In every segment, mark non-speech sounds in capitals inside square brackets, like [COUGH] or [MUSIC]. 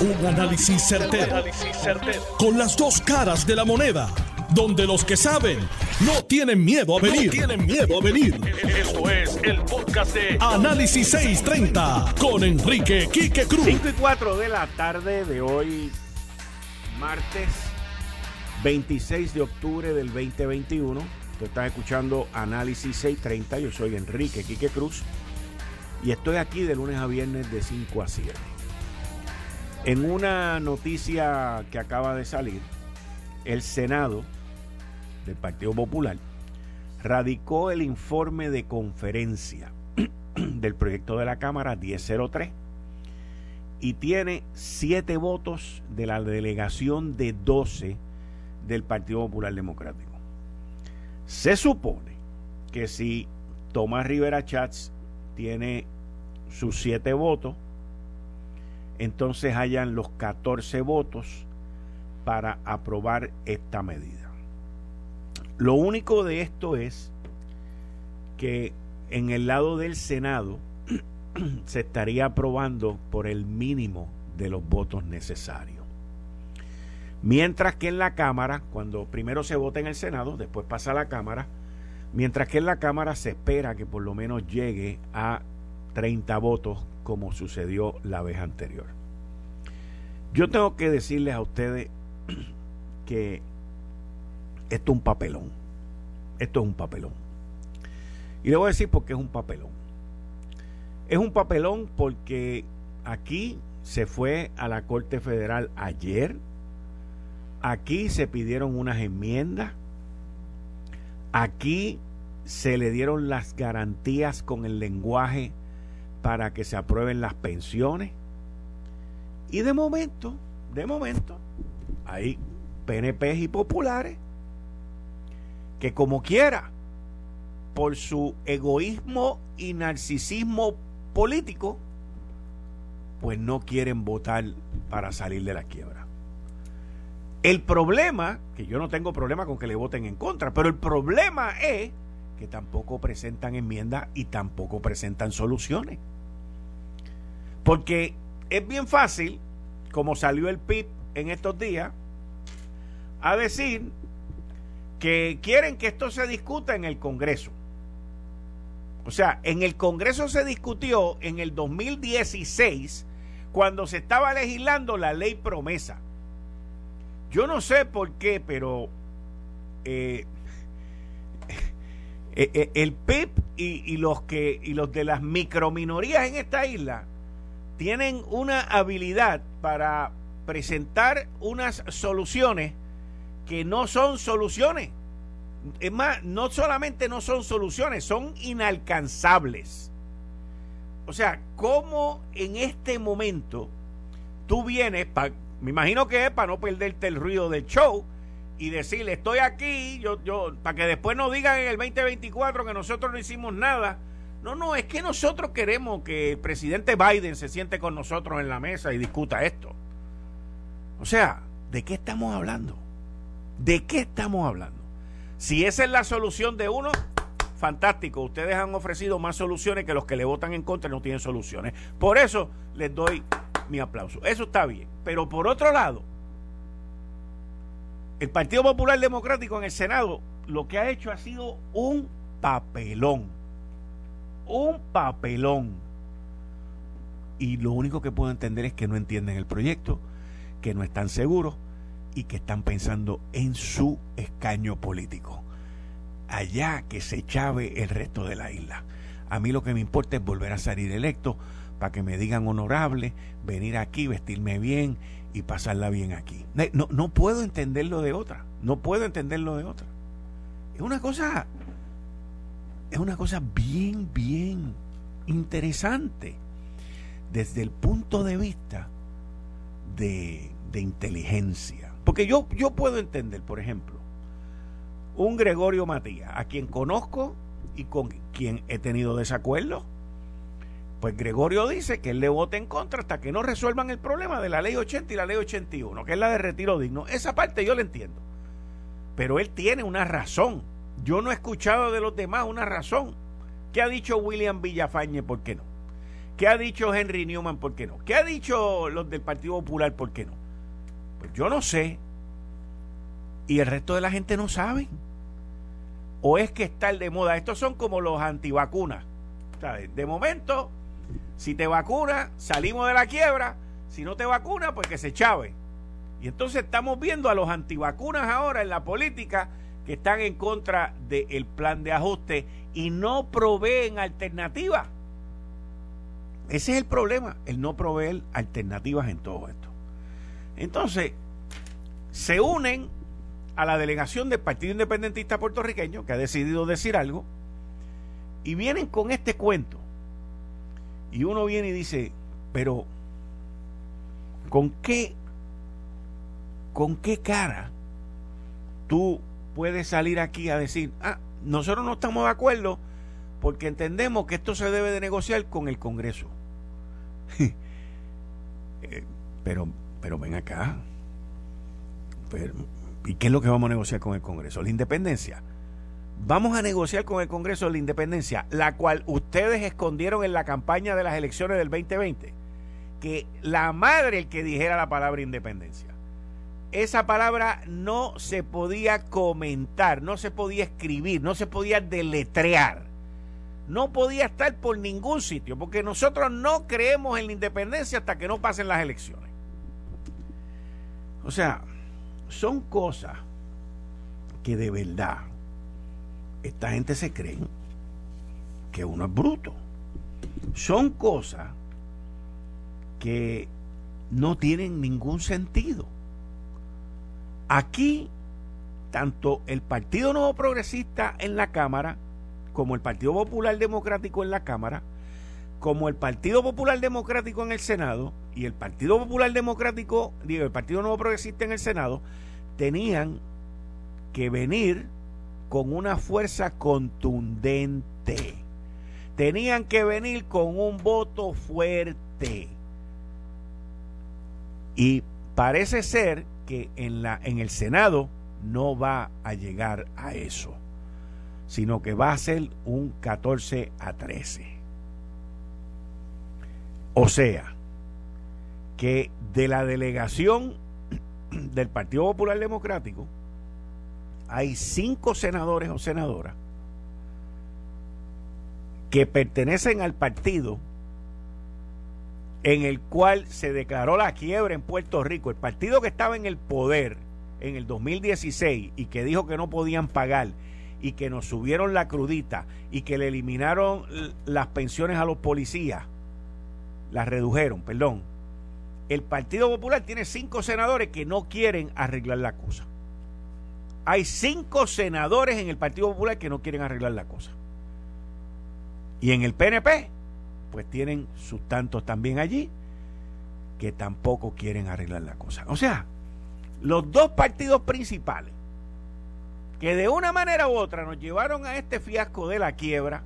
Un análisis certero, Con las dos caras de la moneda. Donde los que saben no tienen miedo a venir. tienen miedo a venir. Esto es el podcast de Análisis 630 con Enrique Quique Cruz. 5 y 4 de la tarde de hoy, martes 26 de octubre del 2021. Tú estás escuchando Análisis 630. Yo soy Enrique Quique Cruz. Y estoy aquí de lunes a viernes de 5 a 7. En una noticia que acaba de salir, el Senado del Partido Popular radicó el informe de conferencia [CLEARS THROAT] del proyecto de la Cámara 1003 y tiene siete votos de la delegación de 12 del Partido Popular Democrático. Se supone que si Tomás Rivera Chats tiene sus siete votos, entonces hayan los 14 votos para aprobar esta medida. Lo único de esto es que en el lado del Senado [CLEARS THROAT] se estaría aprobando por el mínimo de los votos necesarios. Mientras que en la Cámara, cuando primero se vota en el Senado, después pasa a la Cámara, mientras que en la Cámara se espera que por lo menos llegue a 30 votos como sucedió la vez anterior. Yo tengo que decirles a ustedes [CLEARS THROAT] que esto es un papelón. Esto es un papelón. Y le voy a decir por qué es un papelón. Es un papelón porque aquí se fue a la Corte Federal ayer. Aquí se pidieron unas enmiendas. Aquí se le dieron las garantías con el lenguaje para que se aprueben las pensiones. Y de momento, de momento, hay PNP y populares que como quiera, por su egoísmo y narcisismo político, pues no quieren votar para salir de la quiebra. El problema, que yo no tengo problema con que le voten en contra, pero el problema es que tampoco presentan enmiendas y tampoco presentan soluciones. Porque es bien fácil, como salió el PIB en estos días, a decir que quieren que esto se discuta en el Congreso. O sea, en el Congreso se discutió en el 2016 cuando se estaba legislando la ley promesa. Yo no sé por qué, pero eh, [LAUGHS] Eh, eh, el PIB y, los que y los de las microminorías en esta isla tienen una habilidad para presentar unas soluciones que no son soluciones. Es más, no solamente no son soluciones, son inalcanzables. O sea, ¿cómo en este momento tú vienes, me imagino que es para no perderte el ruido del show, y decirle, estoy aquí, yo, yo, para que después no digan en el 2024 que nosotros no hicimos nada. No, no, es que nosotros queremos que el presidente Biden se siente con nosotros en la mesa y discuta esto. O sea, ¿de qué estamos hablando? ¿De qué estamos hablando? Si esa es la solución de uno, fantástico. Ustedes han ofrecido más soluciones que los que le votan en contra no tienen soluciones. Por eso les doy mi aplauso. Eso está bien. Pero por otro lado, el Partido Popular Democrático en el Senado lo que ha hecho ha sido un papelón. Un papelón. Y lo único que puedo entender es que no entienden el proyecto, que no están seguros y que están pensando en su escaño político. Allá que se chave el resto de la isla. A mí lo que me importa es volver a salir electo para que me digan honorable, venir aquí, vestirme bien y pasarla bien aquí. No, no puedo entenderlo de otra. No puedo entenderlo de otra. Es una cosa. Es una cosa bien, bien interesante. Desde el punto de vista de, de inteligencia. Porque yo, yo puedo entender, por ejemplo, un Gregorio Matías, a quien conozco y con quien he tenido desacuerdo pues Gregorio dice que él le vote en contra hasta que no resuelvan el problema de la ley 80 y la ley 81, que es la de retiro digno. Esa parte yo la entiendo. Pero él tiene una razón. Yo no he escuchado de los demás una razón. ¿Qué ha dicho William Villafañe? ¿Por qué no? ¿Qué ha dicho Henry Newman? ¿Por qué no? ¿Qué ha dicho los del Partido Popular? ¿Por qué no? Pues yo no sé. Y el resto de la gente no sabe. O es que está el de moda. Estos son como los antivacunas. De momento, si te vacunas, salimos de la quiebra. Si no te vacunas, pues que se chave. Y entonces estamos viendo a los antivacunas ahora en la política están en contra del plan de ajuste y no proveen alternativas. Ese es el problema, el no proveer alternativas en todo esto. Entonces, se unen a la delegación del Partido Independentista Puertorriqueño, que ha decidido decir algo, y vienen con este cuento. Y uno viene y dice, pero ¿con qué, con qué cara tú puedes salir aquí a decir, ah, nosotros no estamos de acuerdo porque entendemos que esto se debe de negociar con el Congreso? [LAUGHS] Eh, pero, pero ven acá. ¿Y qué es lo que vamos a negociar con el Congreso? La independencia. Vamos a negociar con el Congreso la independencia, la cual ustedes escondieron en la campaña de las elecciones del 2020. Que la madre el que dijera la palabra independencia. Esa palabra no se podía comentar, no se podía escribir, no se podía deletrear no podía estar por ningún sitio, porque nosotros no creemos en la independencia hasta que no pasen las elecciones. O sea, son cosas que de verdad esta gente se cree que uno es bruto. Son cosas que no tienen ningún sentido. Aquí, tanto el Partido Nuevo Progresista en la Cámara, como el Partido Popular Democrático en la Cámara, como el Partido Popular Democrático en el Senado y el Partido Popular Democrático, digo, el Partido Nuevo Progresista en el Senado, tenían que venir con una fuerza contundente. Tenían que venir con un voto fuerte. Y parece ser en, la, en el Senado no va a llegar a eso sino que va a ser un 14 a 13. O sea, que de la delegación [CLEARS THROAT] del Partido Popular Democrático hay cinco senadores o senadoras que pertenecen al partido en el cual se declaró la quiebra en Puerto Rico, el partido que estaba en el poder en el 2016 y que dijo que no podían pagar y que nos subieron la crudita y que le eliminaron las pensiones a los policías, las redujeron, perdón. El Partido Popular tiene cinco senadores que no quieren arreglar la cosa. Hay cinco senadores en el Partido Popular que no quieren arreglar la cosa. Y en el PNP, pues tienen sus tantos también allí que tampoco quieren arreglar la cosa. O sea, los dos partidos principales que de una manera u otra nos llevaron a este fiasco de la quiebra,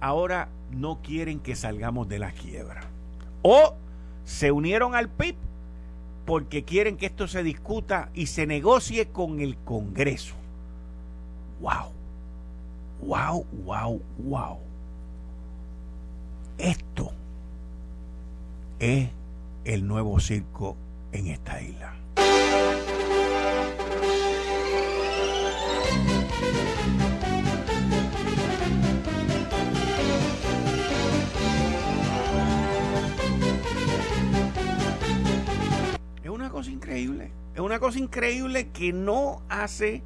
ahora no quieren que salgamos de la quiebra. O se unieron al PIB porque quieren que esto se discuta y se negocie con el Congreso. ¡Wow! ¡Wow, wow, wow! Esto es el nuevo circo en esta isla. Es una cosa increíble. Es una cosa increíble que no hace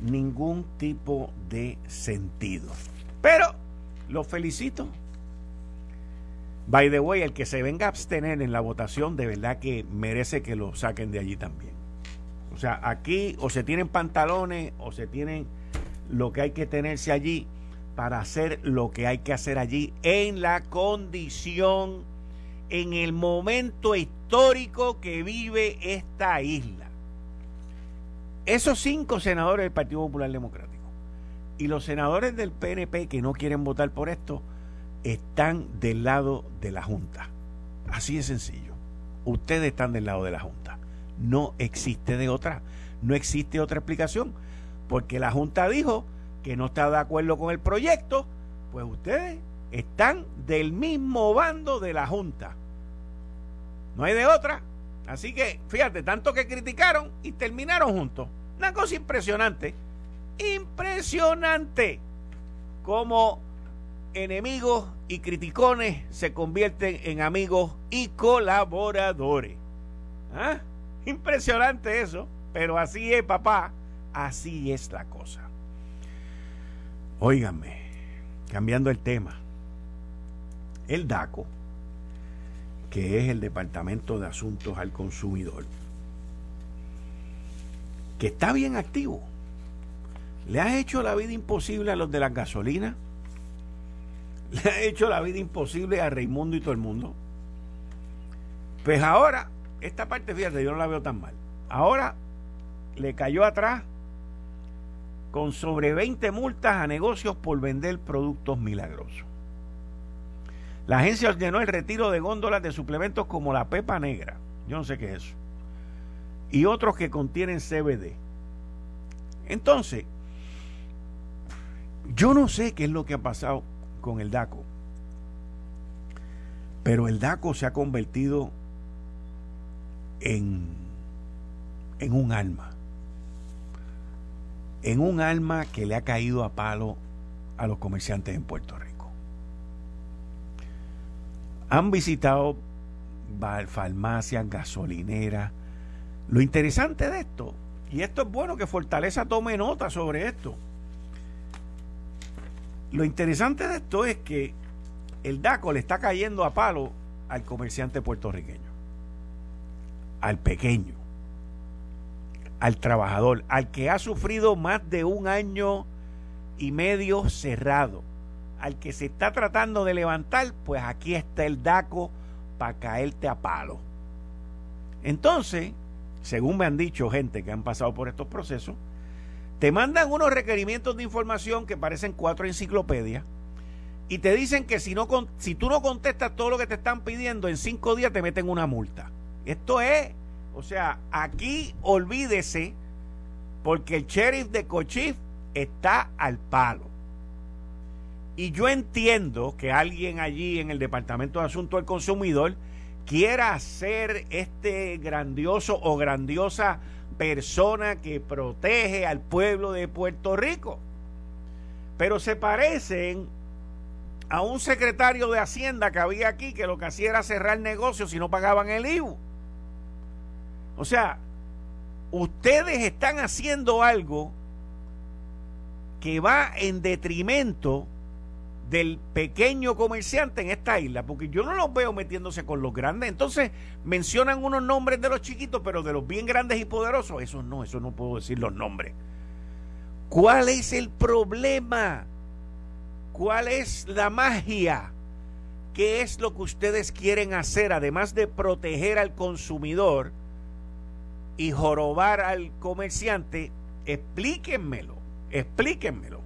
ningún tipo de sentido. Pero lo felicito. By the way, el que se venga a abstener en la votación, de verdad que merece que lo saquen de allí también. O sea, aquí o se tienen pantalones o se tienen lo que hay que tenerse allí para hacer lo que hay que hacer allí en la condición, en el momento histórico que vive esta isla. Esos cinco senadores del Partido Popular Democrático y los senadores del PNP que no quieren votar por esto están del lado de la Junta. Así de sencillo. Ustedes están del lado de la Junta. No existe de otra. No existe otra explicación. Porque la Junta dijo que no está de acuerdo con el proyecto. Pues ustedes están del mismo bando de la Junta. No hay de otra. Así que, fíjate, tanto que criticaron y terminaron juntos. Una cosa impresionante. Impresionante. Como enemigos y criticones se convierten en amigos y colaboradores. ¿Ah? Impresionante eso. Pero así es, papá. Así es la cosa. Óiganme, cambiando el tema. El DACO, que es el Departamento de Asuntos al Consumidor, que está bien activo. ¿Le has hecho la vida imposible a los de las gasolinas? ¿Le ha hecho la vida imposible a Raimundo y todo el mundo? Pues ahora, esta parte, fíjate, yo no la veo tan mal. Ahora le cayó atrás con sobre 20 multas a negocios por vender productos milagrosos. La agencia ordenó el retiro de góndolas de suplementos como la pepa negra, yo no sé qué es eso, y otros que contienen CBD. Entonces, yo no sé qué es lo que ha pasado con el DACO, pero el DACO se ha convertido en, en un alma en un alma que le ha caído a palo a los comerciantes en Puerto Rico. Han visitado farmacias, gasolineras. Lo interesante de esto, y esto es bueno que Fortaleza tome nota sobre esto. Lo interesante de esto es que el DACO le está cayendo a palo al comerciante puertorriqueño, al pequeño al trabajador, al que ha sufrido más de un año y medio cerrado, al que se está tratando de levantar, pues aquí está el DACO para caerte a palo. Entonces, según me han dicho gente que han pasado por estos procesos, te mandan unos requerimientos de información que parecen cuatro enciclopedias y te dicen que si, no, si tú no contestas todo lo que te están pidiendo, en cinco días te meten una multa. Esto es o sea, aquí olvídese porque el sheriff de Cochif está al palo. Y yo entiendo que alguien allí en el Departamento de Asuntos del Consumidor quiera ser este grandioso o grandiosa persona que protege al pueblo de Puerto Rico. Pero se parecen a un secretario de Hacienda que había aquí que lo que hacía era cerrar negocios si no pagaban el IVU. O sea, ustedes están haciendo algo que va en detrimento del pequeño comerciante en esta isla, porque yo no los veo metiéndose con los grandes. Entonces mencionan unos nombres de los chiquitos, pero de los bien grandes y poderosos, eso no, eso no puedo decir los nombres. ¿Cuál es el problema? ¿Cuál es la magia? ¿Qué es lo que ustedes quieren hacer, además de proteger al consumidor? y jorobar al comerciante, explíquenmelo, explíquenmelo.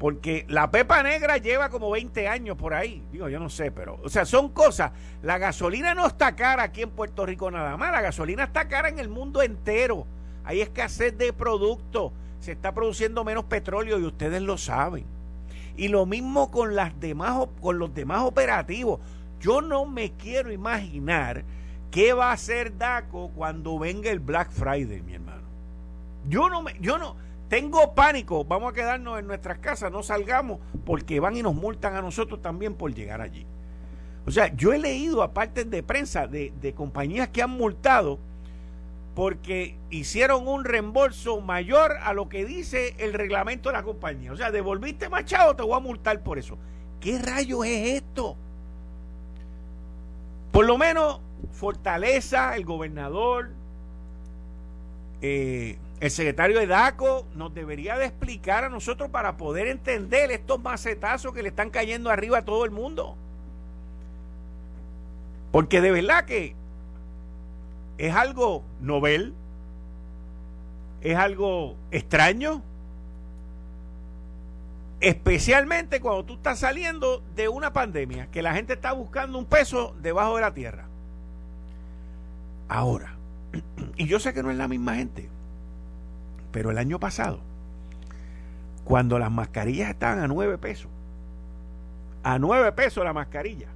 Porque la pepa negra lleva como 20 años por ahí. Digo, yo no sé, pero. O sea, son cosas. La gasolina no está cara aquí en Puerto Rico nada más. La gasolina está cara en el mundo entero. Hay escasez de productos. Se está produciendo menos petróleo y ustedes lo saben. Y lo mismo con, las demás, con los demás operativos. Yo no me quiero imaginar ¿Qué va a hacer DACO cuando venga el Black Friday, mi hermano? Yo no me, yo no, tengo pánico, vamos a quedarnos en nuestras casas, no salgamos, porque van y nos multan a nosotros también por llegar allí. O sea, yo he leído aparte de prensa de, de compañías que han multado porque hicieron un reembolso mayor a lo que dice el reglamento de la compañía. O sea, devolviste machado, te voy a multar por eso. ¿Qué rayos es esto? Por lo menos Fortaleza, el gobernador, eh, el secretario de DACO nos debería de explicar a nosotros para poder entender estos macetazos que le están cayendo arriba a todo el mundo. Porque de verdad que es algo novel, es algo extraño, especialmente cuando tú estás saliendo de una pandemia, que la gente está buscando un peso debajo de la tierra. Ahora, [CLEARS THROAT] y yo sé que no es la misma gente, pero el año pasado, cuando las mascarillas estaban a nueve pesos, a 9 pesos la mascarilla.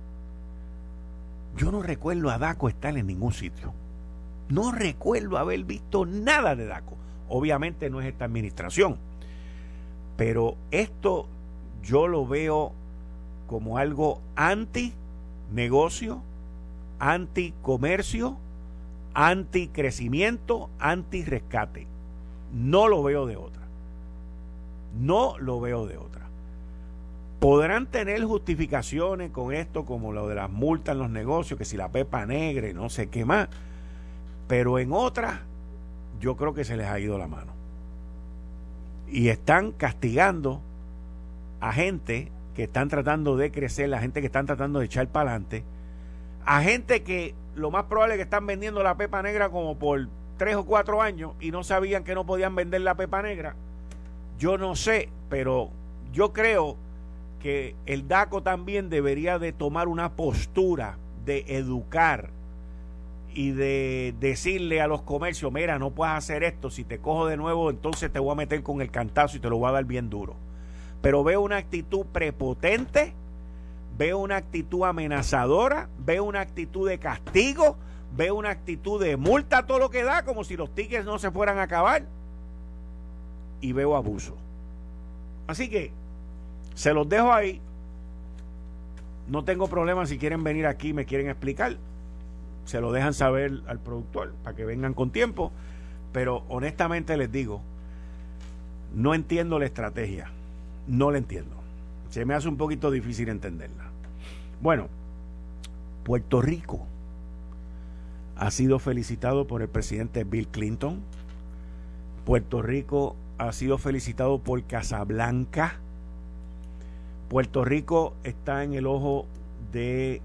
Yo no recuerdo a Daco estar en ningún sitio. No recuerdo haber visto nada de Daco. Obviamente no es esta administración. Pero esto yo lo veo como algo anti negocio, anti comercio, anti crecimiento, anti rescate. No lo veo de otra. No lo veo de otra. Podrán tener justificaciones con esto, como lo de las multas en los negocios, que si la pepa negra no sé qué más. Pero en otras, yo creo que se les ha ido la mano. Y están castigando a gente que están tratando de crecer, la gente que están tratando de echar para adelante, a gente que lo más probable es que están vendiendo la pepa negra como por tres o cuatro años y no sabían que no podían vender la pepa negra. Yo no sé, pero yo creo que el DACO también debería de tomar una postura de educar y de decirle a los comercios, mira, no puedes hacer esto, si te cojo de nuevo, entonces te voy a meter con el cantazo y te lo voy a dar bien duro. Pero veo una actitud prepotente, veo una actitud amenazadora, veo una actitud de castigo, veo una actitud de multa todo lo que da, como si los tickets no se fueran a acabar. Y veo abuso. Así que se los dejo ahí. No tengo problema si quieren venir aquí me quieren explicar se lo dejan saber al productor para que vengan con tiempo. Pero honestamente les digo, no entiendo la estrategia. No la entiendo. Se me hace un poquito difícil entenderla. Bueno, Puerto Rico ha sido felicitado por el presidente Bill Clinton. Puerto Rico ha sido felicitado por Casablanca. Puerto Rico está en el ojo de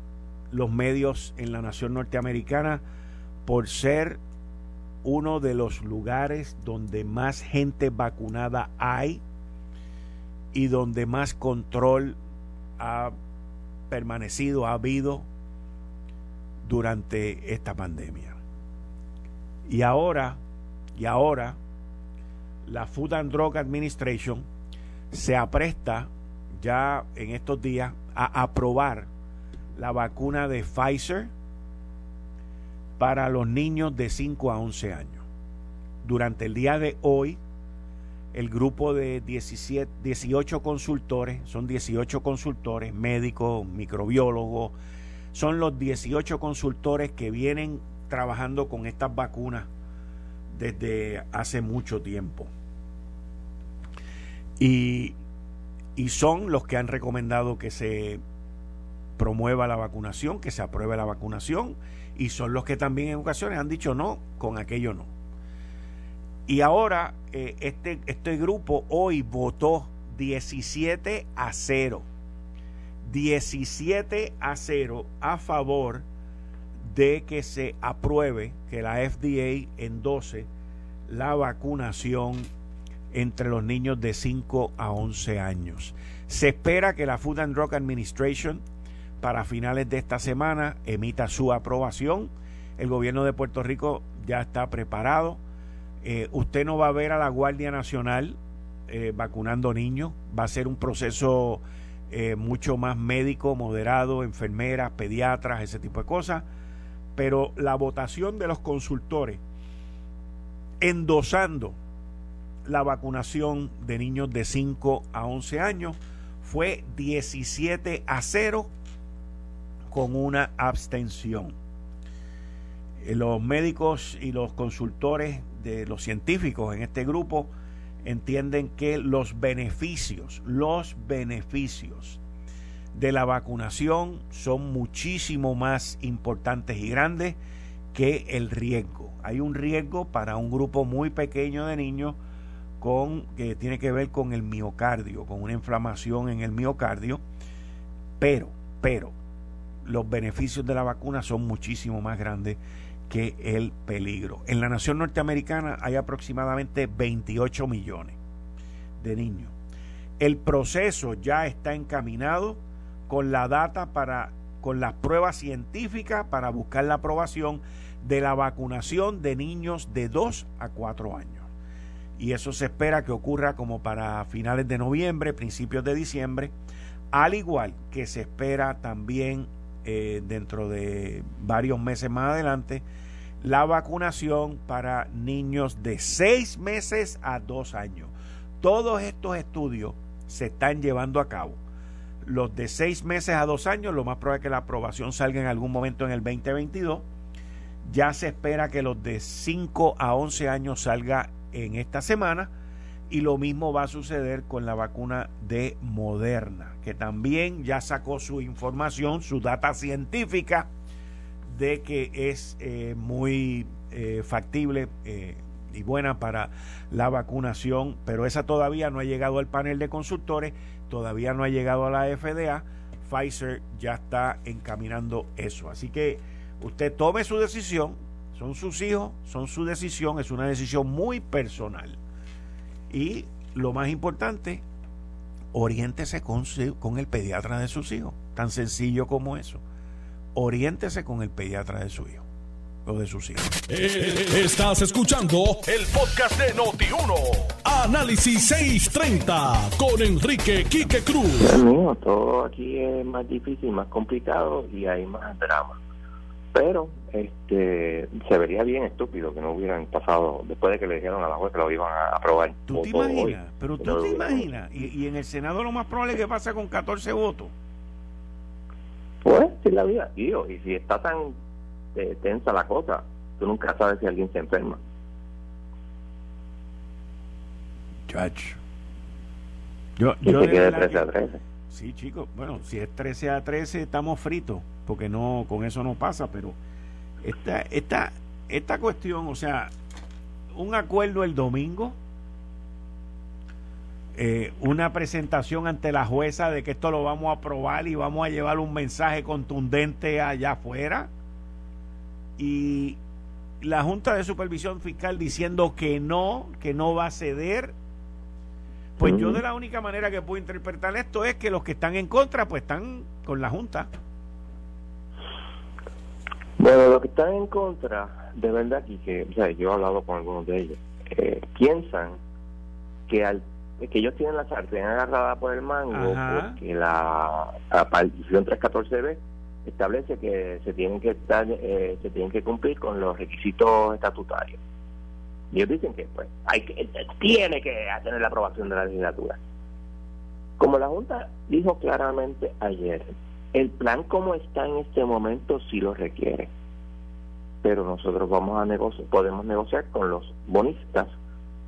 los medios en la nación norteamericana por ser uno de los lugares donde más gente vacunada hay y donde más control ha permanecido, ha habido durante esta pandemia. Y ahora, y ahora, la Food and Drug Administration se apresta ya en estos días a aprobar la vacuna de Pfizer para los niños de 5 a 11 años. Durante el día de hoy, el grupo de 17, 18 consultores, son 18 consultores, médicos, microbiólogos, son los 18 consultores que vienen trabajando con estas vacunas desde hace mucho tiempo. Y, y son los que han recomendado que se promueva la vacunación, que se apruebe la vacunación, y son los que también en ocasiones han dicho no, con aquello no. Y ahora eh, este, este grupo hoy votó 17 a 0. 17 a 0 a favor de que se apruebe, que la FDA endose la vacunación entre los niños de 5 a 11 años. Se espera que la Food and Drug Administration para finales de esta semana emita su aprobación. El gobierno de Puerto Rico ya está preparado. Eh, usted no va a ver a la Guardia Nacional eh, vacunando niños. Va a ser un proceso eh, mucho más médico, moderado, enfermeras, pediatras, ese tipo de cosas. Pero la votación de los consultores endosando la vacunación de niños de 5 a 11 años fue 17 a 0 con una abstención. Eh, los médicos y los consultores de los científicos en este grupo entienden que los beneficios, los beneficios de la vacunación son muchísimo más importantes y grandes que el riesgo. Hay un riesgo para un grupo muy pequeño de niños con que tiene que ver con el miocardio, con una inflamación en el miocardio, pero pero los beneficios de la vacuna son muchísimo más grandes que el peligro. En la nación norteamericana hay aproximadamente 28 millones de niños. El proceso ya está encaminado con la data para con las pruebas científicas para buscar la aprobación de la vacunación de niños de 2 a 4 años. Y eso se espera que ocurra como para finales de noviembre, principios de diciembre, Al igual que se espera también eh, dentro de varios meses más adelante, la vacunación para niños de seis meses a dos años. Todos estos estudios se están llevando a cabo. Los de seis meses a dos años, lo más probable es que la aprobación salga en algún momento en el 2022. Ya se espera que los de 5 a 11 años salga en esta semana. Y lo mismo va a suceder con la vacuna de Moderna, que también ya sacó su información, su data científica de que es eh, muy eh, factible eh, y buena para la vacunación, pero esa todavía no ha llegado al panel de consultores, todavía no ha llegado a la FDA. Pfizer ya está encaminando eso. Así que usted tome su decisión, son sus hijos, son su decisión, es una decisión muy personal. Y lo más importante, oriéntese con, con el pediatra de sus hijos, tan sencillo como eso oriéntese con el pediatra de su hijo o de sus hijos. Eh, estás escuchando el podcast de Noti1. Análisis 630 con Enrique Quique Cruz. Mío, todo aquí es más difícil, más complicado y hay más drama. Pero este se vería bien estúpido que no hubieran pasado después de que le dijeron a la juez que lo iban a aprobar. ¿Tú te imaginas? Pero tú te imaginas. Y, y en el Senado lo más probable es que pase con 14 votos. Pues, sí, la vida. Y, y si está tan eh, tensa la cosa, tú nunca sabes si alguien se enferma. Chacho. Yo, yo de quede 13 a 13. Sí, chicos. Bueno, si es 13 a 13, estamos fritos, porque no con eso no pasa, pero esta, esta, esta cuestión, o sea, un acuerdo el domingo eh, una presentación ante la jueza de que esto lo vamos a aprobar y vamos a llevar un mensaje contundente allá afuera. Y la Junta de Supervisión Fiscal diciendo que no, que no va a ceder. Pues yo de la única manera que puedo interpretar esto es que los que están en contra, pues están con la Junta. Bueno, los que están en contra, de verdad, y que o sea, yo he hablado con algunos de ellos, eh, piensan que al que ellos tienen la sartén agarrada por el mango porque la, la partición 314b establece que se tienen que estar eh, se tienen que cumplir con los requisitos estatutarios y ellos dicen que pues hay que tiene que tener la aprobación de la legislatura como la junta dijo claramente ayer el plan como está en este momento sí lo requiere pero nosotros vamos a negociar podemos negociar con los bonistas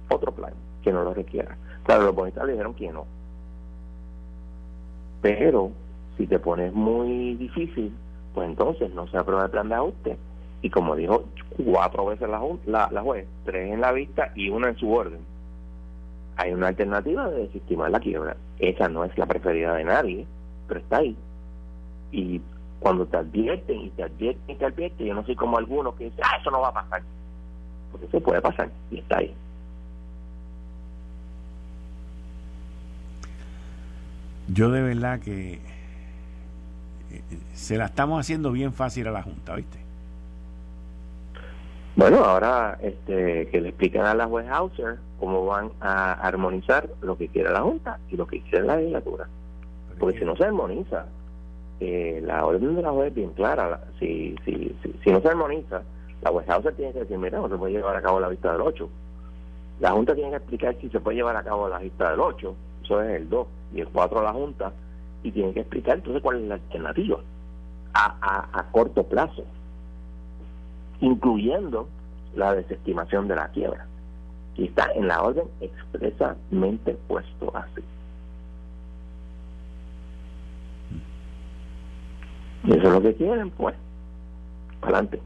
otro plan que no lo requiera Claro, los bonistas le dijeron que no. Pero si te pones muy difícil, pues entonces no se aprueba el plan de ajuste. Y como dijo cuatro veces la, la, juez, tres en la vista y una en su orden, hay una alternativa de desestimar la quiebra. Esa no es la preferida de nadie, pero está ahí. Y cuando te advierten y te advierten y te advierten, yo no soy como algunos que dicen, ah, eso no va a pasar. Porque eso puede pasar y está ahí. Yo de verdad que eh, se la estamos haciendo bien fácil a la Junta, ¿viste? Bueno, ahora este, que le expliquen a la juez Hauser cómo van a armonizar lo que quiere la Junta y lo que quiere la legislatura. Porque si no se armoniza, eh, la orden de la juez es bien clara. Si, si, si, si, no se armoniza, la juez Hauser tiene que decir, mira, no se puede llevar a cabo la vista del 8. La Junta tiene que explicar si se puede llevar a cabo la vista del 8 eso es el 2 y el 4 a la Junta, y tienen que explicar entonces cuál es la alternativa a, a, corto plazo, incluyendo la desestimación de la quiebra. Y está en la orden expresamente puesto así. Y eso es lo que quieren, pues. Adelante.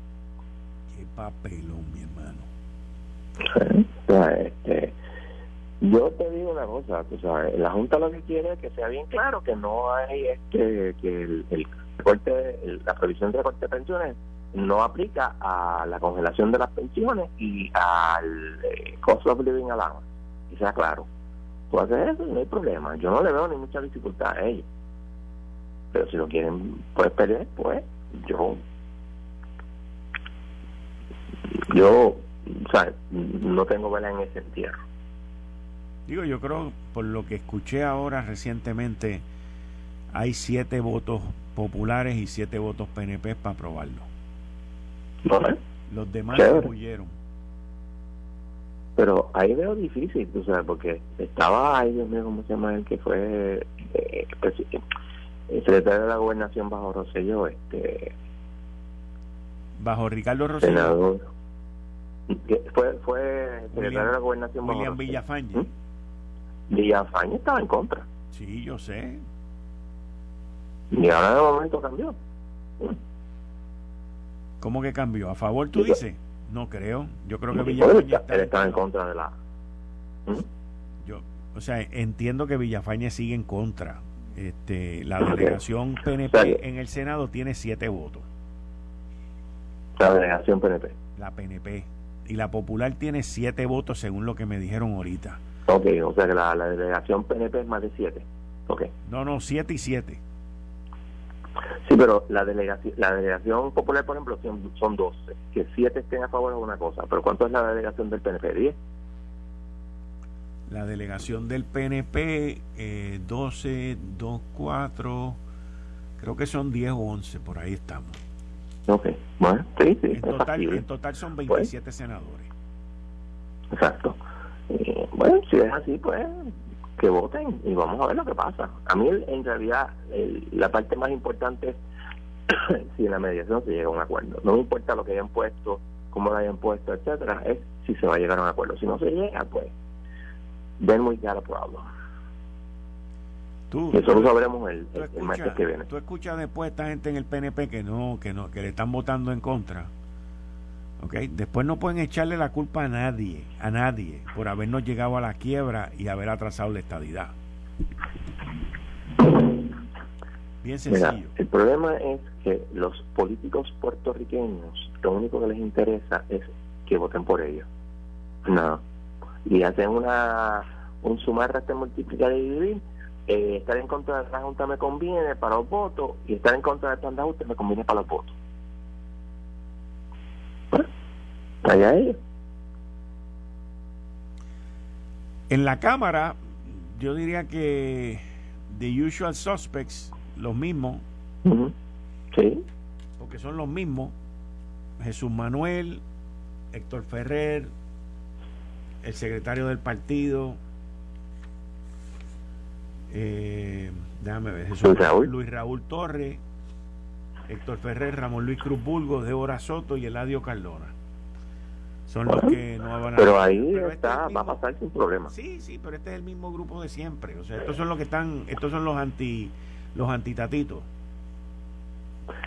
Qué papelón, mi hermano. [LAUGHS] este, yo te digo una cosa, tú sabes, la Junta lo que quiere es que sea bien claro que no hay este que el, el corte, la provisión de recorte de pensiones no aplica a la congelación de las pensiones y al eh, cost of living allowance, y sea claro. Tú haces eso no hay problema. Yo no le veo ni mucha dificultad a ellos. Pero si lo quieren pues pelear, pues yo yo o sea, no tengo vela en ese entierro. Digo, yo creo, por lo que escuché ahora recientemente hay siete votos populares y siete votos PNP para aprobarlo. Los demás se huyeron. Pero ahí veo difícil, tú sabes, porque estaba ahí, Dios mío, ¿cómo se llama el que fue eh, el secretario de la gobernación bajo Rosselló? Este, bajo Ricardo Rosselló. Senador. Fue, fue secretario de la gobernación bajo William Villafañe. ¿Mm? Villafañe estaba en contra. Sí, yo sé. Y ahora de momento cambió. ¿Cómo que cambió? ¿A favor tú dices? No creo. Yo creo que Villafañe está, está en contra de la. ¿Mm? Yo, o sea, entiendo que Villafañe sigue en contra. Este, la delegación PNP en el Senado tiene siete votos. La delegación PNP. La PNP. Y la Popular tiene siete votos según lo que me dijeron ahorita. Ok, o sea que la, delegación PNP es más de siete. Ok. No, no, siete y siete. Sí, pero la delegación, la delegación popular, por ejemplo, son, 12. Que siete estén a favor de una cosa. Pero ¿cuánto es la delegación del PNP? ¿10? La delegación del PNP, eh, 12, 2, 4, creo que son 10 o 11, por ahí estamos. Ok, bueno, sí, sí. En total, en total son 27 senadores. Exacto. Eh, bueno, si es así, pues que voten y vamos a ver lo que pasa. A mí, en realidad, la parte más importante es [COUGHS] si en la mediación se llega a un acuerdo. No me importa lo que hayan puesto, cómo lo hayan puesto, etcétera, es si se va a llegar a un acuerdo. Si no se llega, pues, then we got a problem. Tú, Eso lo sabremos el, el, martes que viene. Tú escuchas después esta gente en el PNP que no, que no, que le están votando en contra Después no pueden echarle la culpa a nadie, a nadie, por habernos llegado a la quiebra y haber atrasado la estadidad. Bien sencillo. el problema es que los políticos puertorriqueños, lo único que les interesa es que voten por ellos. No. Y hacen una un sumar, restar, multiplicar y dividir. Eh, estar en contra de la Junta me conviene para los votos y estar en contra de plan de ajuste me conviene para los votos. Allá ellos. En la Cámara, yo diría que The Usual Suspects, los mismos. Sí. Porque son los mismos. Jesús Manuel, Héctor Ferrer, el secretario del partido. Eh, déjame ver, Jesús, Luis Raúl. Luis Raúl Torres, Héctor Ferrer, Ramón Luis Cruz Bulgo, Débora Soto y Eladio Cardona. Son los que no van a Pero ahí este está, va a pasar sin problema. Sí, sí, pero este es el mismo grupo de siempre. O sea, estos son los que están, estos son los anti, los antitatitos.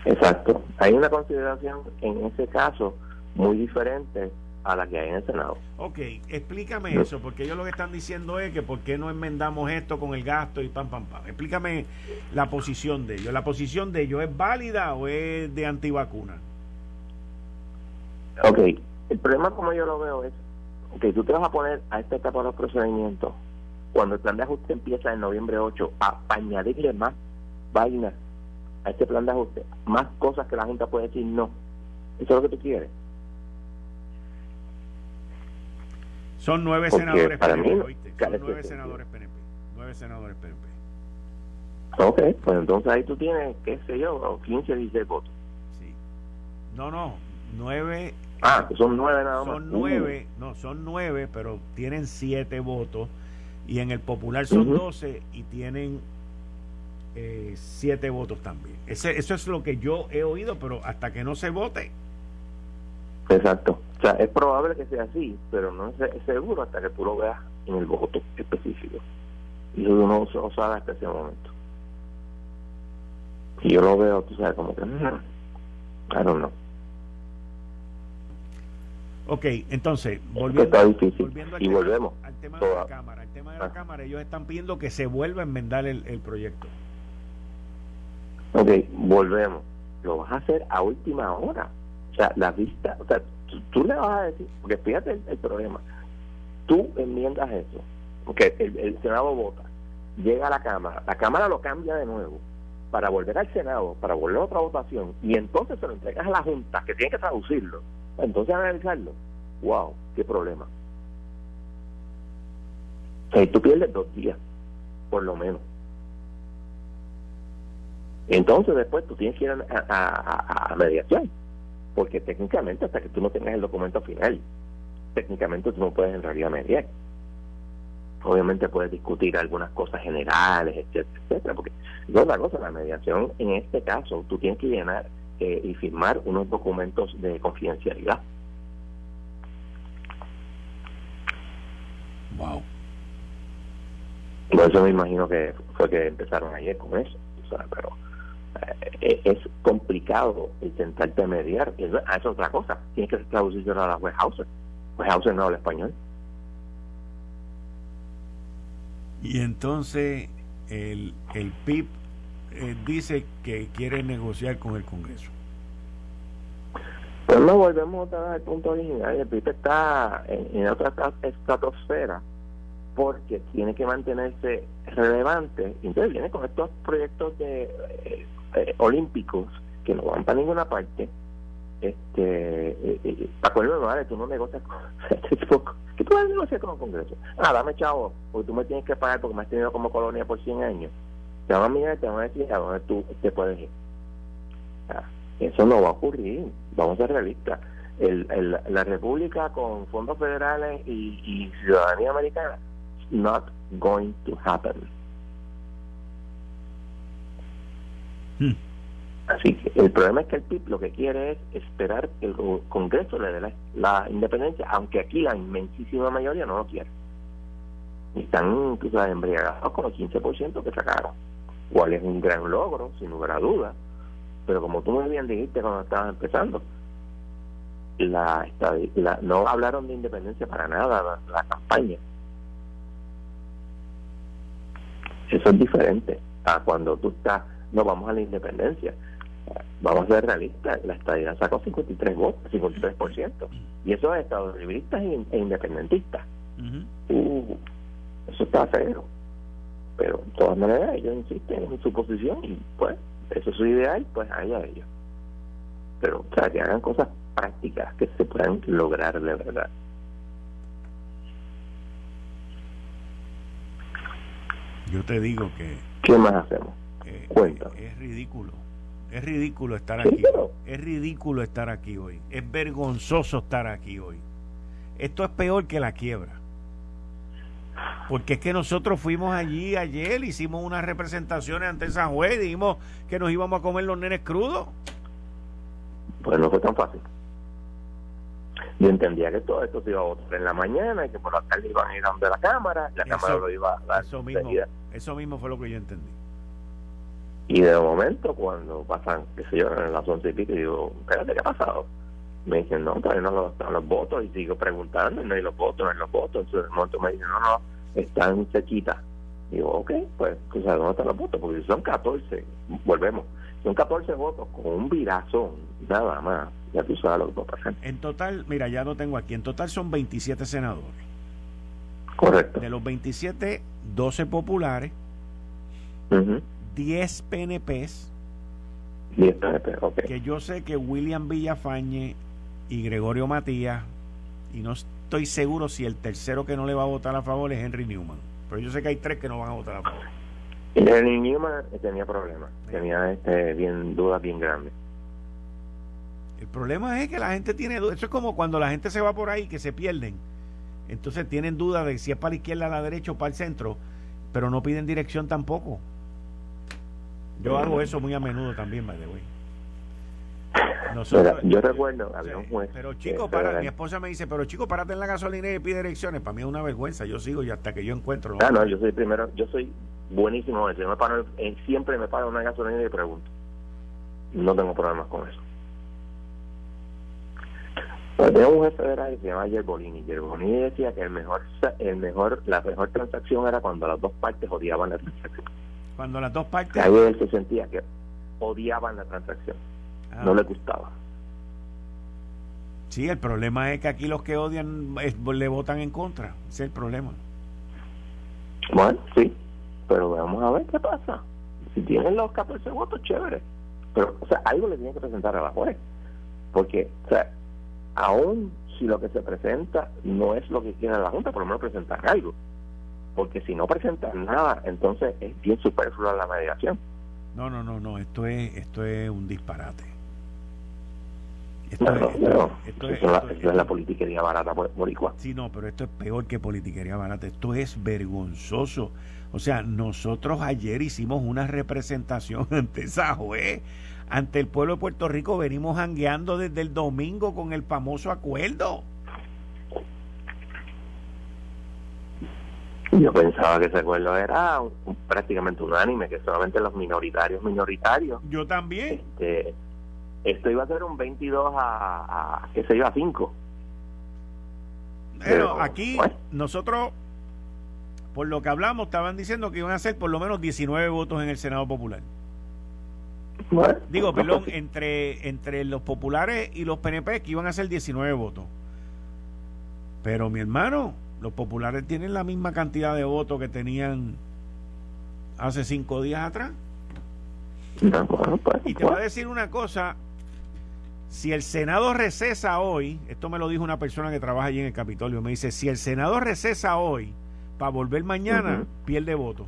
Exacto. Hay una consideración en ese caso muy diferente a la que hay en el Senado. Ok, explícame eso, porque ellos lo que están diciendo es que por qué no enmendamos esto con el gasto y pam, pam, pam. Explícame la posición de ellos. ¿La posición de ellos es válida o es de antivacuna? Ok, el problema como yo lo veo es que tú te vas a poner a esta etapa de los procedimientos cuando el plan de ajuste empieza en noviembre 8 a, añadirle más vainas a este plan de ajuste, más cosas que la Junta puede decir no. Eso es lo que tú quieres. Son nueve senadores PNP, Son nueve senadores PNP. Nueve senadores PNP. Ok, pues entonces ahí tú tienes, qué sé yo, 15, 16 votos. Sí. No, no, nueve Ah, son nueve nada más. Son nueve, uh. no, son nueve, pero tienen siete votos. Y en el popular son doce y tienen eh, siete votos también. Ese, eso es lo que yo he oído, pero hasta que no se vote. Exacto. O sea, es probable que sea así, pero no es seguro hasta que tú lo veas en el voto específico. Y eso uno no sabe hasta ese momento. Y yo lo veo, tú sabes, como que... Mm, I don't know. Ok, entonces, volviendo, volviendo al, y tema, volvemos. al tema de la Cámara. El tema de la ah. Cámara, ellos están pidiendo que se vuelva a enmendar el, proyecto. Ok, volvemos. Lo vas a hacer a última hora. O sea, la vista, o sea, tú, le vas a decir, porque fíjate el, problema. Tú enmiendas eso, porque el, el Senado vota, llega a la Cámara, la Cámara lo cambia de nuevo para volver al Senado, para volver a otra votación, y entonces se lo entregas a la Junta, que tiene que traducirlo entonces analizarlo, wow, qué problema. O tú pierdes dos días, por lo menos. Entonces después tú tienes que ir a, mediación, porque técnicamente hasta que tú no tengas el documento final, técnicamente tú no puedes en realidad mediar. Obviamente puedes discutir algunas cosas generales, etcétera, etcétera, porque es la cosa, la mediación en este caso, tú tienes que llenar eh, y firmar unos documentos de confidencialidad. Wow. Por eso me imagino que fue que empezaron ayer con eso, pero eh, es complicado intentarte mediar. Eso, es otra cosa. Tienes que traducirlo a la Webhauser. Webhauser no habla español. Y entonces el, el PIB eh, dice que quiere negociar con el Congreso. Pues no volvemos al punto original. El PIB está en, otra estratosfera porque tiene que mantenerse relevante. Entonces viene con estos proyectos de eh, eh, olímpicos que no van para ninguna parte. Este, eh, acuerdo vale, tú no negocias con [LAUGHS] ¿Qué tú vas a negociar con el Congreso? Ah, dame chavo, porque tú me tienes que pagar porque me has tenido como colonia por 100 años. Te van a mirar y te van a decir a dónde tú te puedes ir. Ah, eso no va a ocurrir. Vamos a ser realistas. El, el, la República con fondos federales y, y ciudadanía americana not going to happen. Hmm. Así que el problema es que el PIB lo que quiere es esperar que el Congreso le dé la, independencia, aunque aquí la inmensísima mayoría no lo quiere. Y están sabes, embriagados con el 15% que sacaron, cual es un gran logro, sin lugar a dudas. Pero como tú muy bien dijiste cuando estabas empezando, la, la, no hablaron de independencia para nada la campaña. Eso es diferente a cuando tú estás, no vamos a la independencia. Vamos a ser realistas, la estadía sacó 53 votos, 53%. Y eso es Estados libristas e independentistas. Uh, eso está feo. Pero de todas maneras ellos insisten en su posición y pues eso es su ideal, pues a ellos. Pero, o sea, que hagan cosas prácticas que se puedan lograr de verdad. Yo te digo que... ¿Qué más hacemos? Cuenta. Es ridículo. Es ridículo estar aquí. Es ridículo estar aquí hoy. Es vergonzoso estar aquí hoy. Esto es peor que la quiebra. Porque es que nosotros fuimos allí ayer, hicimos unas representaciones ante San Juez, dijimos que nos íbamos a comer los nenes crudos. Pues no fue tan fácil. Yo entendía que todo esto se iba a votar en la mañana y que por la tarde iban a ir a donde la Cámara, la Cámara lo iba a dar. Eso mismo, eso mismo fue lo que yo entendí. Y de momento, cuando pasan, qué sé yo, en las once y pico, digo, espérate, ¿qué ha pasado? Me dicen, no, todavía no están los votos, y sigo preguntando, no hay los votos, no hay los votos. Entonces, de momento me dicen, no, no, están sequitas. Digo, ok, pues, sea, ¿dónde están los votos? Porque son 14, volvemos, son 14 votos con un virazón, nada más. Ya tú sabes lo que puede pasar. En total, mira, ya lo tengo aquí, en total son 27 senadores. Correcto. De los 27, 12 populares, 10 PNPs. 10 PNP, ok. Que yo sé que William Villafañe y Gregorio Matías, y no estoy seguro si el tercero que no le va a votar a favor es Henry Newman. Pero yo sé que hay tres que no van a votar a favor. Henry Newman tenía problemas, tenía este, bien dudas bien grandes. El problema es que la gente tiene dudas. Eso es como cuando la gente se va por ahí que se pierden. Entonces tienen dudas de si es para la izquierda, la derecha o para el centro, pero no piden dirección tampoco. Yo hago eso muy a menudo también, by the way. Yo recuerdo, había un juez. Pero chico, para, mi esposa me dice, pero chico, párate en la gasolina y pide direcciones. Para mí es una vergüenza. Yo sigo y hasta que yo encuentro. Ah, no, yo soy primero, yo soy buenísimo. Yo me paro, siempre me paro en una gasolina y pregunto. No tengo problemas con eso. Había un jefe federal que se llama Yerbolini. Yerbolini decía que el mejor, el mejor, la mejor transacción era cuando las dos partes odiaban la transacción. Cuando las dos partes. Ahí él se sentía que odiaban la transacción. Ah. No le gustaba. Sí, el problema es que aquí los que odian le votan en contra. Ese es el problema. Bueno, sí. Pero vamos a ver qué pasa. Si tienen los 14 votos, chévere. Pero, o sea, algo le tienen que presentar a la juez. Porque, o sea, aún si lo que se presenta no es lo que quiere la Junta, por lo menos presentar algo. Porque si no presentan nada, entonces es bien superflua la mediación. No, no, no, no, esto es, esto es un disparate. Esto, no, esto, es, la, esto, es, la politiquería barata boricua. Sí, no, pero esto es peor que politiquería barata. Esto es vergonzoso. O sea, nosotros ayer hicimos una representación [LAUGHS] ante esa juez, ante el pueblo de Puerto Rico. Venimos hangueando desde el domingo con el famoso acuerdo. Yo pensaba que ese acuerdo era prácticamente unánime, que solamente los minoritarios minoritarios. Yo también. Este, esto iba a ser un 22 a, a qué sé yo, a 5. Pero, aquí nosotros, por lo que hablamos, estaban diciendo que iban a ser por lo menos 19 votos en el Senado Popular. Digo, perdón, entre, entre los populares y los PNP que iban a ser 19 votos. Pero mi hermano, los populares tienen la misma cantidad de votos que tenían hace cinco días atrás. Pues, y te voy a pues. decir una cosa, si el Senado recesa hoy, esto me lo dijo una persona que trabaja allí en el Capitolio, me dice, si el Senado recesa hoy para volver mañana, pierde voto.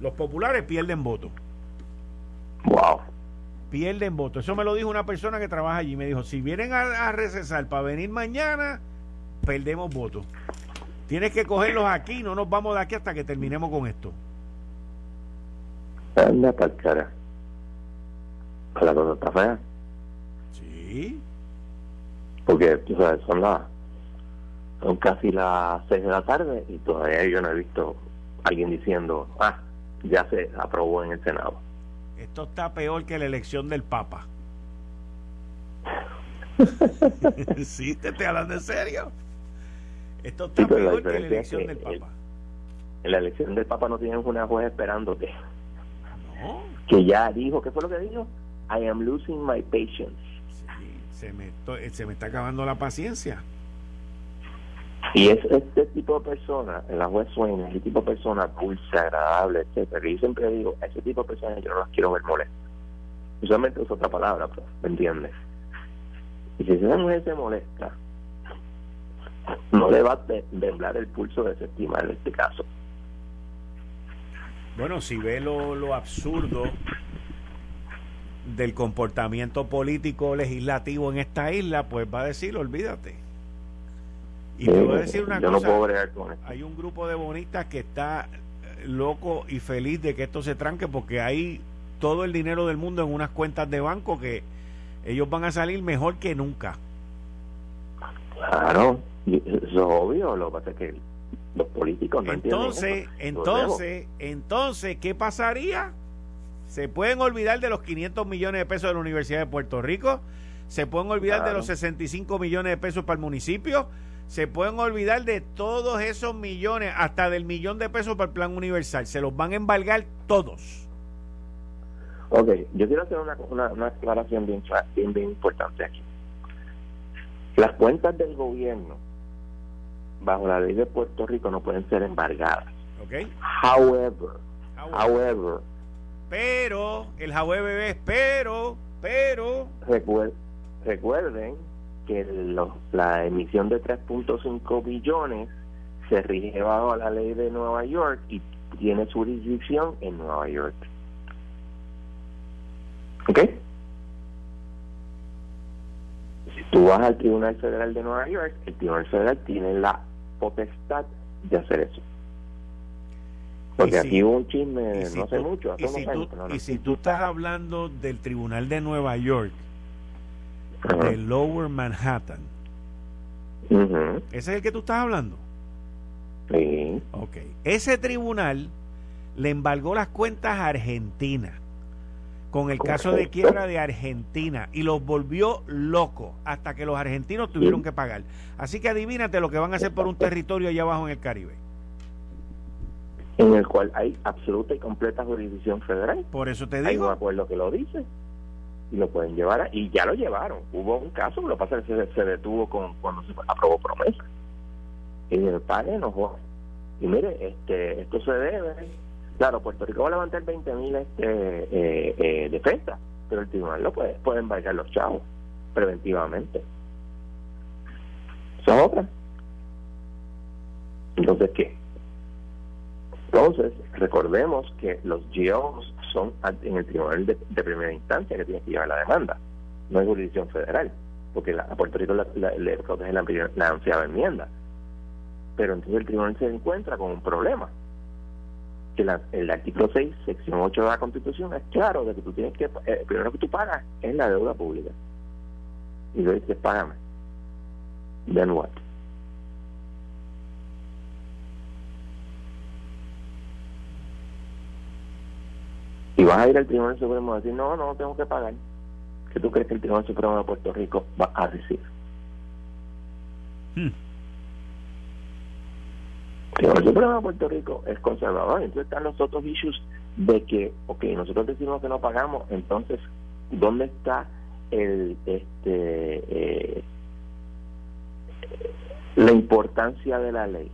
Los populares pierden voto. Wow. Pierden voto. Eso me lo dijo una persona que trabaja allí. Me dijo, si vienen a, a recesar para venir mañana, perdemos votos. Tienes que cogerlos aquí, no nos vamos de aquí hasta que terminemos con esto. Anda para cara. La cosa está fea. Sí. Porque, tú sabes, son las. Son casi las 6 de la tarde y todavía yo no he visto alguien diciendo, ah, ya se aprobó en el Senado. Esto está peor que la elección del Papa. [LAUGHS] sí, te estoy hablando en serio. Esto está peor que la elección del Papa. en la elección del Papa no tienes una juez esperándote. No. Que ya dijo, ¿qué fue lo que dijo? I am losing my patience. Se me, se me está acabando la paciencia. Y es este tipo de persona, la juez suena, ese tipo de persona dulce, agradable, etcétera. Y yo siempre digo, ese tipo de personas yo no las quiero ver molestas. Usualmente es otra palabra, pues, ¿me entiendes? Y si esa mujer se molesta, no le va a temblar el pulso de desestimar en este caso. Bueno, si ve lo, lo absurdo del comportamiento político legislativo en esta isla, pues va a decir, olvídate. Y te voy a decir una cosa, hay un grupo de bonistas que está eh, loco y feliz de que esto se tranque porque hay todo el dinero del mundo en unas cuentas de banco que ellos van a salir mejor que nunca. Claro, eso es obvio, lo que pasa es que los políticos no entonces, Entonces, entonces, ¿qué pasaría? Se pueden olvidar de los 500 millones de pesos de la Universidad de Puerto Rico, se pueden olvidar de los 65 millones de pesos para el municipio, se pueden olvidar de todos esos millones, hasta del millón de pesos para el plan universal, se los van a embargar todos. Ok, yo quiero hacer una, una, aclaración bien, bien, bien importante aquí. Las cuentas del gobierno bajo la ley de Puerto Rico no pueden ser embargadas. Okay. However, however, pero, el however es pero, pero. recuerden que la emisión de 3.5 billones se rige bajo la ley de Nueva York y tiene su jurisdicción en Nueva York. ¿Ok? Si tú vas al Tribunal Federal de Nueva York, el Tribunal Federal tiene la potestad de hacer eso. Porque aquí hubo un chisme no sé mucho. y, si tú, y si tú estás hablando del Tribunal de Nueva York, de Lower Manhattan, ¿ese es el que tú estás hablando? Sí. Ok. Ese tribunal le embargó las cuentas a Argentina con el caso de quiebra de Argentina y los volvió locos hasta que los argentinos tuvieron que pagar. Así que adivínate lo que van a hacer por un territorio allá abajo en el Caribe. En el cual hay absoluta y completa jurisdicción federal. Por eso te digo. Hay un acuerdo que lo dice y lo pueden llevar y ya lo llevaron. Hubo un caso, lo que pasa es que se, detuvo con cuando se aprobó promesa. Y el padre enojó. Y mire, este, esto se debe Claro, Puerto Rico va a levantar 20 mil este, eh, eh, defensas, pero el tribunal lo puede, pueden embargar los chavos preventivamente. Son otras. Entonces, ¿qué? Entonces, recordemos que los GOs son en el tribunal de, primera instancia que tiene que llevar la demanda, no es jurisdicción federal, porque a Puerto Rico le protege la, la ansiada enmienda. Pero entonces el tribunal se encuentra con un problema. Que el artículo 6, sección 8 de la Constitución es claro de que tú tienes que, eh, primero que tú pagas es la deuda pública. Y luego dices, págame. Then what? Y vas a ir al Tribunal Supremo a decir, no, no, tengo que pagar. ¿Qué tú crees que el Tribunal Supremo de Puerto Rico va a decir? Hmm. El Tribunal Supremo de Puerto Rico es conservador. Entonces están los otros issues de que, ok, nosotros decimos que no pagamos, entonces, ¿dónde está el este eh, la importancia de la ley?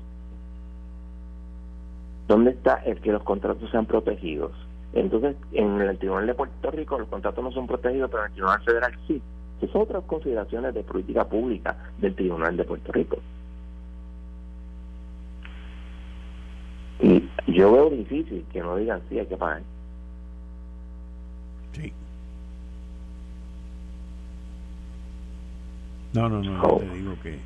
¿Dónde está el que los contratos sean protegidos? Entonces, en el Tribunal de Puerto Rico los contratos no son protegidos, pero en el Tribunal Federal sí. Esas son otras consideraciones de política pública del Tribunal de Puerto Rico. Y yo veo difícil que no digan sí, hay que pagar. Sí. No, no, no, oh. te digo que...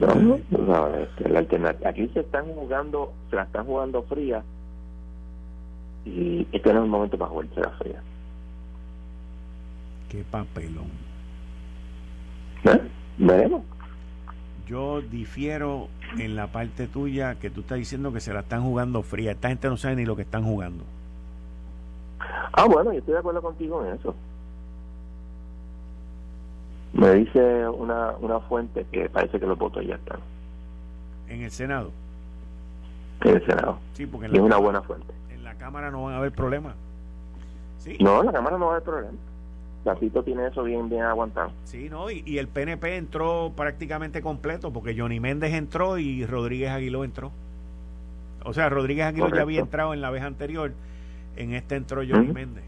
No, no, no, este, la alternativa. Aquí se están jugando, se la están jugando fría y este es el momento para la fría. Qué papelón. ¿Eh? Veremos. Yo difiero en la parte tuya que tú estás diciendo que se la están jugando fría. Esta gente no sabe ni lo que están jugando. Ah, bueno, yo estoy de acuerdo contigo en eso. Me dice una, una fuente que parece que los votos ya están. ¿En el Senado? En el Senado. Sí, porque es una buena fuente. Cámara no van a haber problemas. ¿Sí? No, la Cámara no va a haber problema. Gatito tiene eso bien, bien aguantado. Sí, no, y, el PNP entró prácticamente completo porque Johnny Méndez entró y Rodríguez Aguiló entró. O sea, Rodríguez Aguiló ya había entrado en la vez anterior, en este entró Johnny Méndez.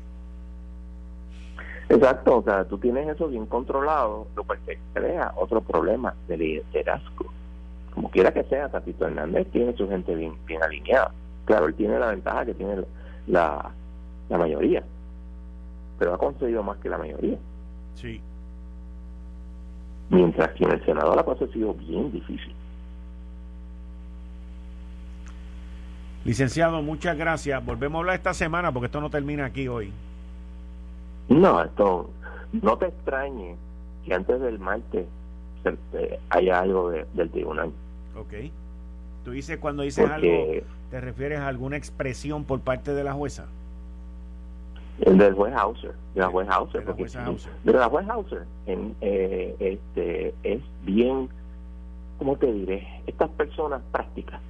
Exacto, o sea, tú tienes eso bien controlado, lo cual te crea otro problema de liderazgo. Como quiera que sea, Tatito Hernández tiene su gente bien, bien alineada. Claro, él tiene la ventaja que tiene la, la mayoría, pero ha conseguido más que la mayoría. Sí. Mientras que en el Senado la cosa ha sido bien difícil. Licenciado, muchas gracias. Volvemos a hablar esta semana porque esto no termina aquí hoy. No, esto no te extrañe que antes del martes eh, haya algo del tribunal. Ok. Tú dices cuando dices algo ¿Te refieres a alguna expresión por parte de la jueza? El del juez Hauser, de la juez Hauser, de la juez Hauser, de la juez Hauser en, eh, este, es bien, ¿cómo te diré? Estas personas prácticas.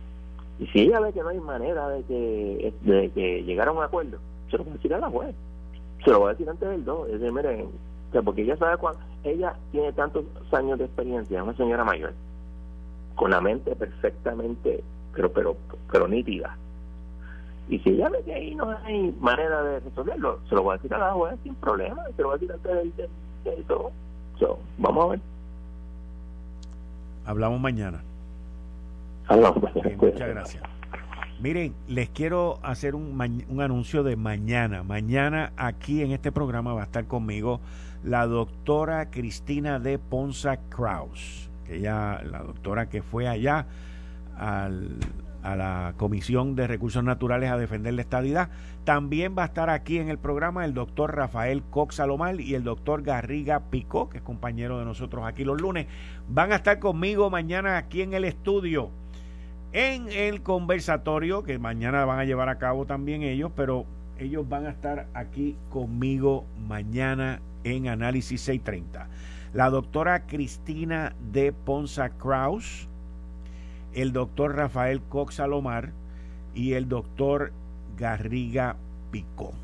Y si ella ve que no hay manera de que, de que llegara a un acuerdo, se lo va a decir a la juez. Se lo va a decir antes del 2. Es decir, o sea, porque ella sabe cuándo. Ella tiene tantos años de experiencia, es una señora mayor, con la mente perfectamente pero pero pero nítida. Y si ella ve que ahí no hay manera de resolverlo, se lo voy a decir a la juez sin problema, se lo voy a decir antes del, todo. vamos a ver. Hablamos mañana. Hablamos mañana. muchas gracias. Miren, les quiero hacer un, un anuncio de mañana. Mañana aquí en este programa va a estar conmigo la doctora Cristina de Ponza Kraus, ella, la doctora que fue allá a la Comisión de Recursos Naturales a defender la estadidad. También va a estar aquí en el programa el doctor Rafael Cox Salomar y el doctor Garriga Picó, que es compañero de nosotros aquí los lunes. Van a estar conmigo mañana aquí en el estudio, en el conversatorio, que mañana van a llevar a cabo también ellos, pero ellos van a estar aquí conmigo mañana en Análisis 630. La doctora Cristina de Ponza Kraus el doctor Rafael Cox Salomar y el doctor Garriga Picó.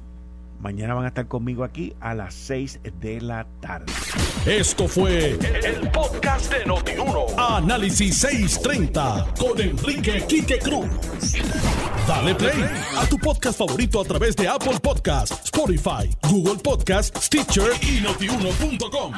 Mañana van a estar conmigo aquí a las 6 de la tarde. Esto fue el, podcast de Notiuno. Análisis 630 con Enrique Quique Cruz. Dale play a tu podcast favorito a través de Apple Podcasts, Spotify, Google Podcasts, Stitcher y notiuno.com.